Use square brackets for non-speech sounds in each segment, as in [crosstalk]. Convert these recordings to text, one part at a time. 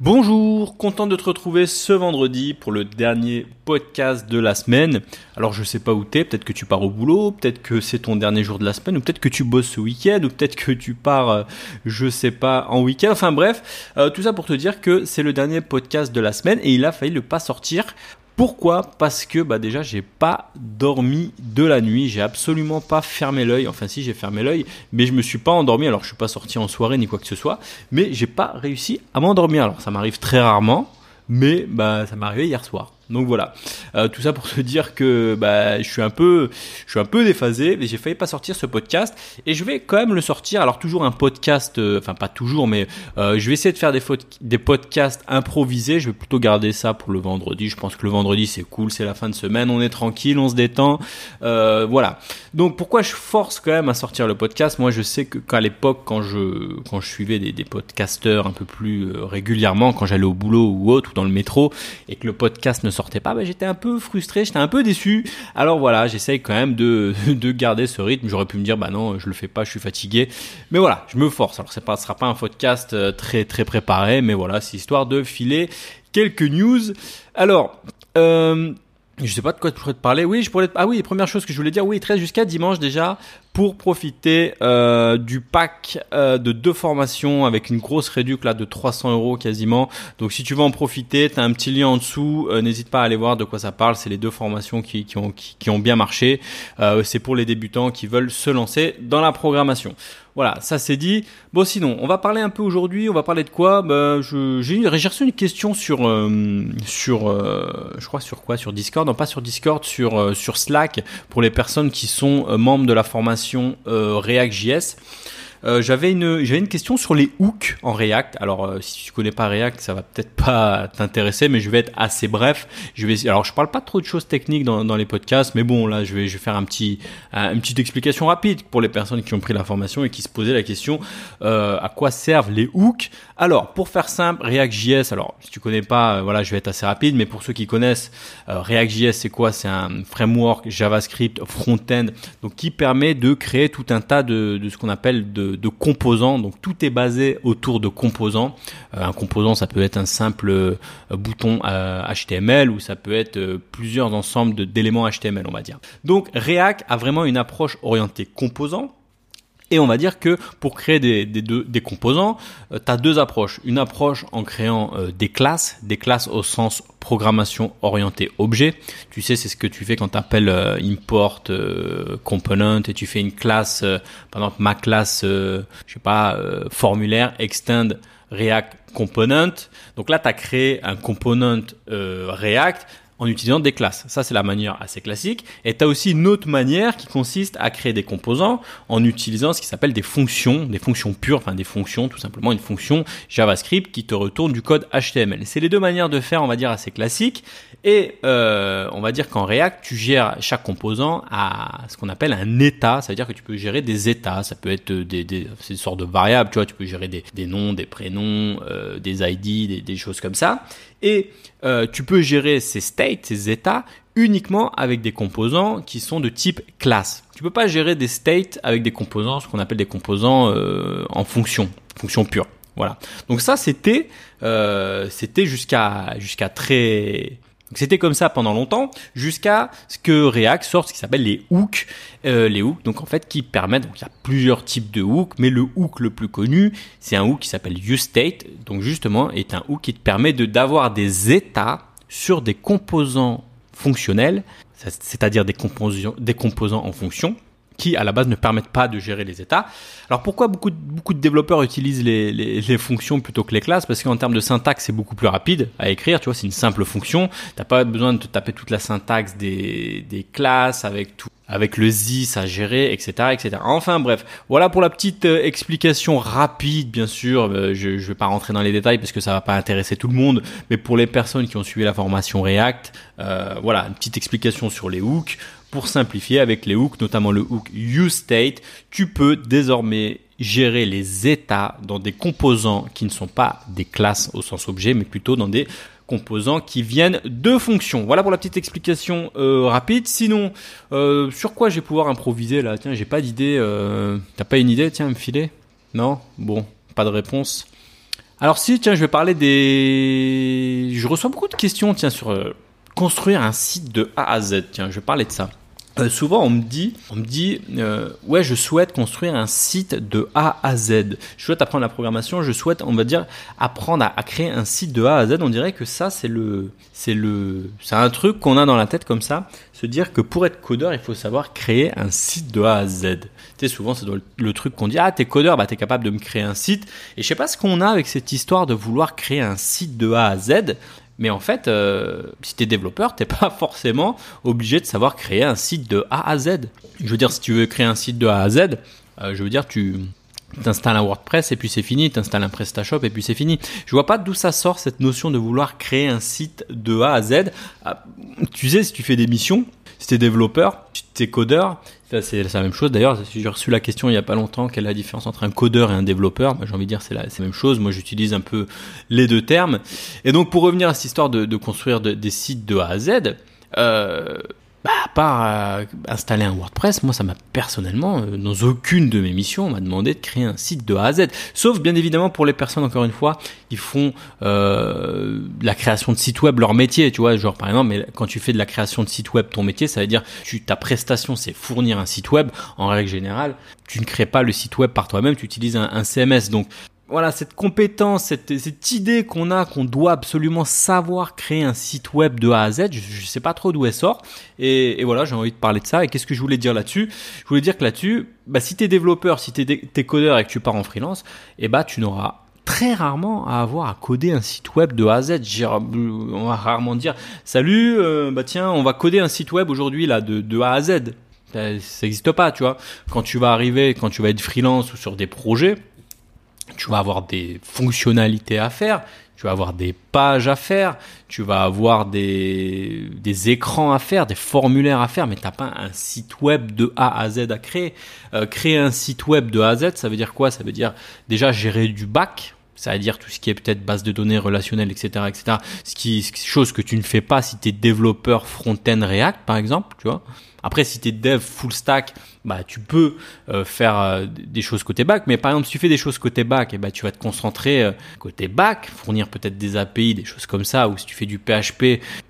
Bonjour, content de te retrouver ce vendredi pour le dernier podcast de la semaine. Alors je sais pas où t'es, peut-être que tu pars au boulot, peut-être que c'est ton dernier jour de la semaine, ou peut-être que tu bosses ce week-end, ou peut-être que tu pars, euh, je sais pas, en week-end. Enfin bref, euh, tout ça pour te dire que c'est le dernier podcast de la semaine et il a failli le pas sortir pourquoi Parce que bah déjà j'ai pas dormi de la nuit, j'ai absolument pas fermé l'œil. Enfin si j'ai fermé l'œil, mais je me suis pas endormi. Alors je suis pas sorti en soirée ni quoi que ce soit, mais j'ai pas réussi à m'endormir. Alors ça m'arrive très rarement, mais bah ça m'est arrivé hier soir. Donc voilà, euh, tout ça pour te dire que bah, je suis un peu, je suis un peu déphasé, mais j'ai failli pas sortir ce podcast et je vais quand même le sortir. Alors toujours un podcast, euh, enfin pas toujours, mais euh, je vais essayer de faire des, podcasts improvisés. Je vais plutôt garder ça pour le vendredi. Je pense que le vendredi c'est cool, c'est la fin de semaine, on est tranquille, on se détend, voilà. Donc pourquoi je force quand même à sortir le podcast? Moi je sais que qu'à l'époque quand je quand suivais des, des un peu plus régulièrement, quand j'allais au boulot ou autre ou dans le métro et que le podcast ne sortait pas, bah, j'étais un peu frustré, j'étais un peu déçu. Alors voilà, j'essaye quand même de, [laughs] de garder ce rythme. J'aurais pu me dire, bah non, je le fais pas, je suis fatigué. Mais voilà, je me force. Alors ce sera pas un podcast euh, très très préparé, mais voilà, c'est histoire de filer quelques news. Alors, euh, je sais pas de quoi je pourrais te parler. Oui, je pourrais. Ah oui, les premières choses que je voulais dire. Oui, il te reste jusqu'à dimanche déjà pour profiter euh, du pack euh, de deux formations avec une grosse réduction là de 300 euros quasiment. Donc si tu veux en profiter, tu as un petit lien en dessous. Euh, n'hésite pas à aller voir de quoi ça parle. C'est les deux formations qui, ont, bien marché. c'est pour les débutants qui veulent se lancer dans la programmation. Voilà, ça c'est dit. Bon, sinon, on va parler un peu aujourd'hui. On va parler de quoi? Bah, J'ai reçu une question sur, sur je crois sur quoi? Sur Discord? Non, pas sur Discord, sur, sur Slack pour les personnes qui sont membres de la formation euh, React.js. Euh, j'avais une j'avais une question sur les hooks en React. Alors euh, si tu connais pas React, ça va peut-être pas t'intéresser, mais je vais être assez bref. Je vais alors je parle pas trop de choses techniques dans, dans les podcasts, mais bon là je vais je vais faire un petit une petite explication rapide pour les personnes qui ont pris l'information et qui se posaient la question euh, à quoi servent les hooks. Alors pour faire simple, React.js. Alors si tu connais pas, voilà je vais être assez rapide, mais pour ceux qui connaissent React.js, c'est quoi? C'est un framework JavaScript front-end donc qui permet de créer tout un tas de, de ce qu'on appelle de de, composants. Donc tout est basé autour de composants. Euh, un composant, ça peut être un simple euh, bouton HTML euh, ou ça peut être plusieurs ensembles d'éléments HTML, on va dire. Donc React a vraiment une approche orientée composants et on va dire que pour créer des, des, des composants, euh, tu as deux approches. Une approche en créant euh, des classes, des classes au sens programmation orientée objet. Tu sais, c'est ce que tu fais quand tu appelles euh, import component et tu fais une classe, par exemple ma classe, je sais pas, formulaire extend React component. Donc là, tu as créé un component React en utilisant des classes. Ça, c'est la manière assez classique. Et tu as aussi une autre manière qui consiste à créer des composants en utilisant ce qui s'appelle des fonctions, des fonctions pures, enfin des fonctions, tout simplement une fonction JavaScript qui te retourne du code HTML. C'est les deux manières de faire, on va dire, assez classiques. Et euh, on va dire qu'en React, tu gères chaque composant à ce qu'on appelle un état. Ça veut dire que tu peux gérer des états. Ça peut être des, sortes de variables, tu vois, tu peux gérer des, noms, des prénoms, euh, des ID, des, des choses comme ça. Et euh, tu peux gérer ces states, ces états, uniquement avec des composants qui sont de type classe. Tu peux pas gérer des states avec des composants, ce qu'on appelle des composants euh, en fonction, fonction pure. Voilà. Donc ça, c'était euh, c'était jusqu'à jusqu'à très c'était comme ça pendant longtemps, jusqu'à ce que React sorte ce qui s'appelle les hooks. Euh, les hooks, donc en fait, qui permettent, donc il y a plusieurs types de hooks, mais le hook le plus connu, c'est un hook qui s'appelle useState, donc justement, est un hook qui te permet de d'avoir des états sur des composants fonctionnels, c'est-à-dire des composants, en fonction, qui à la base ne permettent pas de gérer les états. Alors pourquoi beaucoup de, beaucoup de développeurs utilisent les, fonctions plutôt que les classes? Parce qu'en termes de syntaxe, c'est beaucoup plus rapide à écrire. Tu vois, c'est une simple fonction. T'as pas besoin de te taper toute la syntaxe des classes avec tout avec le ZIS à gérer, etc., etc. Enfin bref, voilà pour la petite euh, explication rapide, bien sûr. Euh, je ne vais pas rentrer dans les détails parce que ça va pas intéresser tout le monde, mais pour les personnes qui ont suivi la formation React, euh, voilà, une petite explication sur les hooks. Pour simplifier, avec les hooks, notamment le hook useState, tu peux désormais gérer les états dans des composants qui ne sont pas des classes au sens objet, mais plutôt dans des composants qui viennent de fonctions. Voilà pour la petite explication euh, rapide. Sinon, euh, sur quoi je vais pouvoir improviser là? Tiens, j'ai pas d'idée. Euh, T'as pas une idée? Tiens, me filer? Non? Bon, pas de réponse. Alors si, tiens, je vais parler des... Je reçois beaucoup de questions, tiens, sur construire un site de A à Z. Tiens, je vais parler de ça. Euh, souvent on me dit, on me dit, euh, ouais, je souhaite construire un site de A à Z. Je souhaite apprendre la programmation. Je souhaite, on va dire, apprendre à, créer un site de A à Z. On dirait que ça, c'est le, c'est le, un truc qu'on a dans la tête comme ça. Se dire que pour être codeur, il faut savoir créer un site de A à Z. Tu sais, souvent c'est le, le truc qu'on dit, ah, t'es codeur, bah t'es capable de me créer un site. Et je sais pas ce qu'on a avec cette histoire de vouloir créer un site de A à Z. Mais en fait, euh, si tu es développeur, t'es pas [laughs] forcément obligé de savoir créer un site de A à Z. Je veux dire, si tu veux créer un site de A à Z, euh, je veux dire, tu t'installes un WordPress et puis c'est fini, t'installes un PrestaShop et puis c'est fini. Je vois pas d'où ça sort cette notion de vouloir créer un site de A à Z. Ah, tu sais, si tu fais des missions, si tu es développeur, si tu es codeur, c'est la même chose. D'ailleurs, j'ai reçu la question il y a pas longtemps, quelle est la différence entre un codeur et un développeur J'ai envie de dire c'est la, même chose. Moi, j'utilise un peu les deux termes. Et donc, pour revenir à cette histoire de, de construire des sites de A à Z, euh, bah, à part euh, installer un WordPress, moi ça m'a personnellement, euh, dans aucune de mes missions, on m'a demandé de créer un site de A à Z. Sauf bien évidemment pour les personnes, encore une fois, qui font euh, la création de sites web leur métier, tu vois, genre par exemple, mais quand tu fais de la création de site web ton métier, ça veut dire tu, ta prestation c'est fournir un site web. En règle générale, tu ne crées pas le site web par toi-même, tu utilises un, un CMS. Donc voilà, cette compétence, cette, cette idée qu'on a, qu'on doit absolument savoir créer un site web de A à Z, je, ne sais pas trop d'où elle sort. Et, et voilà, j'ai envie de parler de ça. Et qu'est-ce que je voulais dire là-dessus? Je voulais dire que là-dessus, bah, si tu es développeur, si tu es, codeur et que tu pars en freelance, eh bah, tu n'auras très rarement à avoir à coder un site web de A à Z. On va rarement dire, salut, euh, bah tiens, on va coder un site web aujourd'hui là de, de A à Z. Ça n'existe pas, tu vois. Quand tu vas arriver, quand tu vas être freelance ou sur des projets, tu vas avoir des fonctionnalités à faire, tu vas avoir des pages à faire, tu vas avoir des, des écrans à faire, des formulaires à faire, mais t'as pas un site web de A à Z à créer. Euh, créer un site web de A à Z, ça veut dire quoi? Ça veut dire déjà gérer du back, ça veut dire tout ce qui est peut-être base de données relationnelle, etc., etc. Ce qui, chose que tu ne fais pas si tu es développeur front-end React, par exemple, tu vois. Après, si tu es dev full stack, bah, tu peux euh, faire euh, des choses côté back. Mais par exemple, si tu fais des choses côté back, et eh bah, tu vas te concentrer euh, côté back, fournir peut-être des API, des choses comme ça. Ou si tu fais du PHP,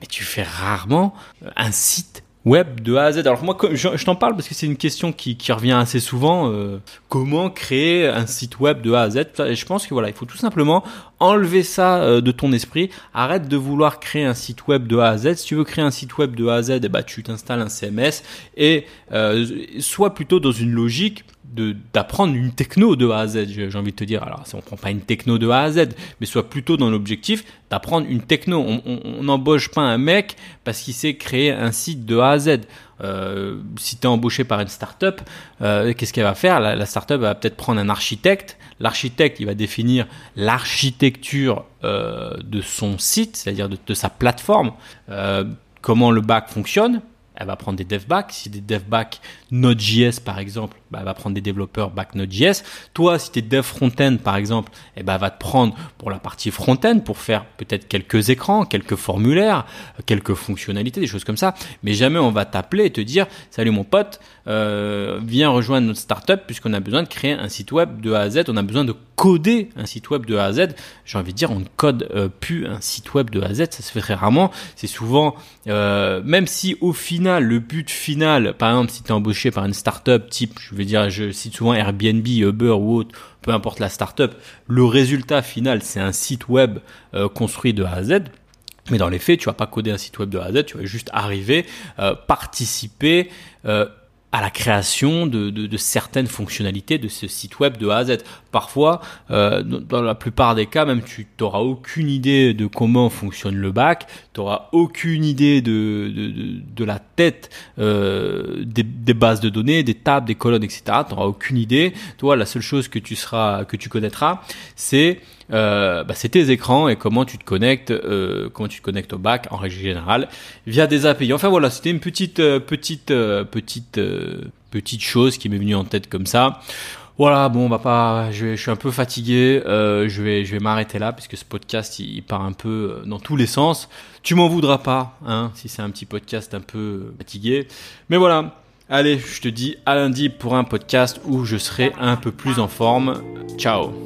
mais tu fais rarement un site web de A à Z. Alors moi, je, t'en parle parce que c'est une question qui, revient assez souvent. Euh, comment créer un site web de A à Z je pense que voilà, il faut tout simplement enlever ça euh, de ton esprit. Arrête de vouloir créer un site web de A à Z. Si tu veux créer un site web de A à Z, eh ben, tu t'installes un CMS et euh, sois plutôt dans une logique d'apprendre une techno de A à Z, j'ai envie de te dire. Alors, on prend pas une techno de A à Z, mais soit plutôt dans l'objectif d'apprendre une techno. On n'embauche pas un mec parce qu'il sait créer un site de A à Z. Euh, si tu es embauché par une startup, euh, qu'est-ce qu'elle va faire? La, startup va peut-être prendre un architecte. L'architecte, il va définir l'architecture euh, de son site, c'est-à-dire de, de, sa plateforme, comment le back fonctionne, elle va prendre des dev back. Si des dev back Node.js par exemple, bah, elle va prendre des développeurs back Node.js. Toi, si tu es dev front-end par exemple, eh ben, elle va te prendre pour la partie front-end pour faire peut-être quelques écrans, quelques formulaires, quelques fonctionnalités, des choses comme ça. Mais jamais on va t'appeler et te dire salut mon pote, euh, viens rejoindre notre startup puisqu'on a besoin de créer un site web de A à Z. On a besoin de coder un site web de A à Z. J'ai envie de dire, on ne code euh, plus un site web de A à Z. Ça se fait très rarement. C'est souvent, euh, même si au final, le but final, par exemple, si tu es embauché par une startup type, je veux dire, je cite souvent Airbnb, Uber ou autre, peu importe la startup, le résultat final, c'est un site web euh, construit de A à Z. Mais dans les faits, tu vas pas coder un site web de A à Z, tu vas juste arriver, participer, à la création de, de, certaines fonctionnalités de ce site web de A à Z. Parfois, euh, dans la plupart des cas, même tu n'auras aucune idée de comment fonctionne le bac, tu n'auras aucune idée de, de, de la tête euh, des, des, bases de données, des tables, des colonnes, etc. Tu n'auras aucune idée. Toi, la seule chose que tu seras, que tu connaîtras, c'est euh, bah, tes écrans et comment tu te connectes, euh, comment tu te connectes au bac en règle générale via des API. Enfin voilà, c'était une petite, euh, petite, euh, petite, euh, petite chose qui m'est venue en tête comme ça. Voilà, bon, on pas. Je, suis un peu fatigué. je vais, je vais m'arrêter là puisque ce podcast il, part un peu dans tous les sens. Tu m'en voudras pas, hein, si c'est un petit podcast un peu fatigué. Mais voilà. Allez, je te dis à lundi pour un podcast où je serai un peu plus en forme. Ciao.